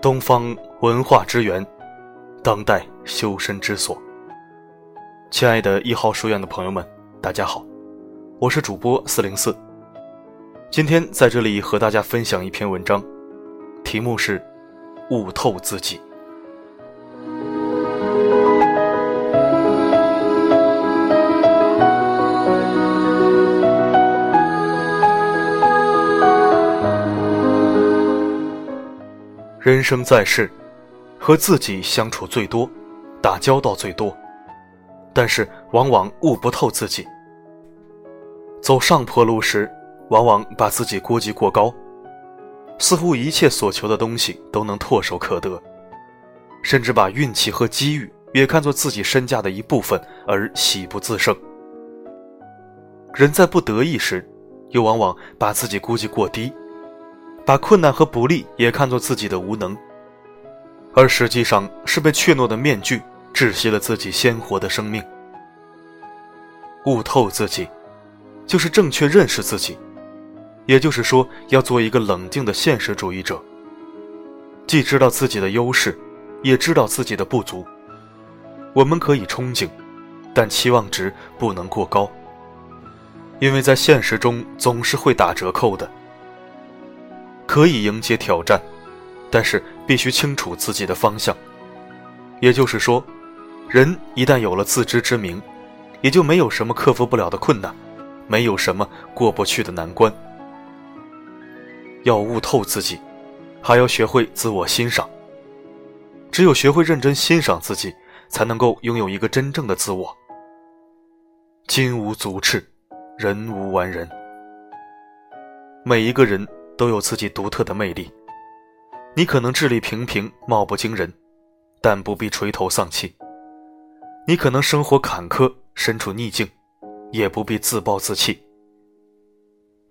东方文化之源，当代修身之所。亲爱的一号书院的朋友们，大家好，我是主播四零四。今天在这里和大家分享一篇文章，题目是“悟透自己”。人生在世，和自己相处最多，打交道最多，但是往往悟不透自己。走上坡路时，往往把自己估计过高，似乎一切所求的东西都能唾手可得，甚至把运气和机遇也看作自己身价的一部分而喜不自胜。人在不得意时，又往往把自己估计过低。把困难和不利也看作自己的无能，而实际上是被怯懦的面具窒息了自己鲜活的生命。悟透自己，就是正确认识自己，也就是说，要做一个冷静的现实主义者，既知道自己的优势，也知道自己的不足。我们可以憧憬，但期望值不能过高，因为在现实中总是会打折扣的。可以迎接挑战，但是必须清楚自己的方向。也就是说，人一旦有了自知之明，也就没有什么克服不了的困难，没有什么过不去的难关。要悟透自己，还要学会自我欣赏。只有学会认真欣赏自己，才能够拥有一个真正的自我。金无足赤，人无完人。每一个人。都有自己独特的魅力。你可能智力平平，貌不惊人，但不必垂头丧气。你可能生活坎坷，身处逆境，也不必自暴自弃。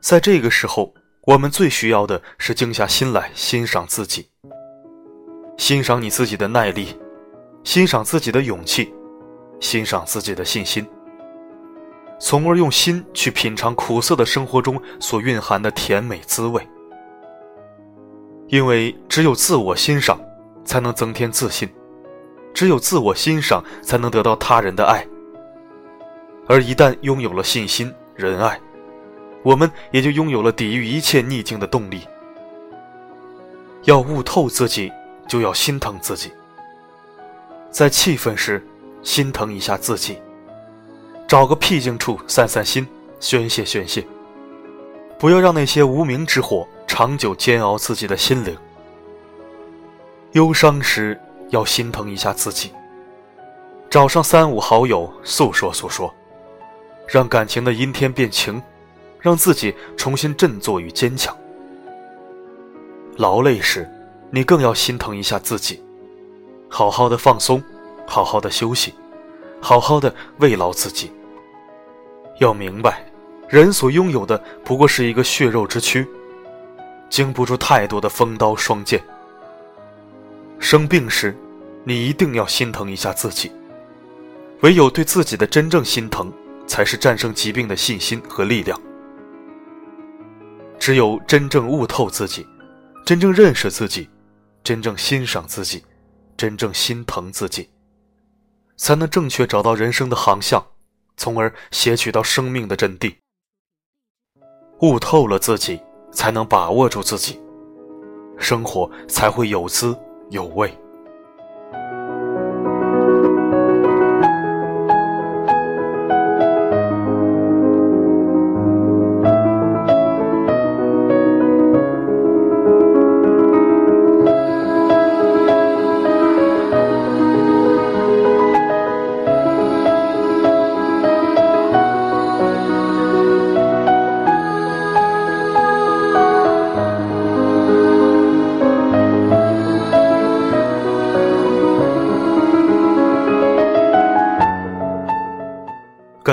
在这个时候，我们最需要的是静下心来欣赏自己，欣赏你自己的耐力，欣赏自己的勇气，欣赏自己的信心。从而用心去品尝苦涩的生活中所蕴含的甜美滋味，因为只有自我欣赏，才能增添自信；只有自我欣赏，才能得到他人的爱。而一旦拥有了信心、仁爱，我们也就拥有了抵御一切逆境的动力。要悟透自己，就要心疼自己。在气愤时，心疼一下自己。找个僻静处散散心，宣泄宣泄。不要让那些无名之火长久煎熬自己的心灵。忧伤时要心疼一下自己，找上三五好友诉说诉说，让感情的阴天变晴，让自己重新振作与坚强。劳累时，你更要心疼一下自己，好好的放松，好好的休息，好好的慰劳自己。要明白，人所拥有的不过是一个血肉之躯，经不住太多的风刀霜剑。生病时，你一定要心疼一下自己。唯有对自己的真正心疼，才是战胜疾病的信心和力量。只有真正悟透自己，真正认识自己，真正欣赏自己，真正心疼自己，才能正确找到人生的航向。从而撷取到生命的真谛，悟透了自己，才能把握住自己，生活才会有滋有味。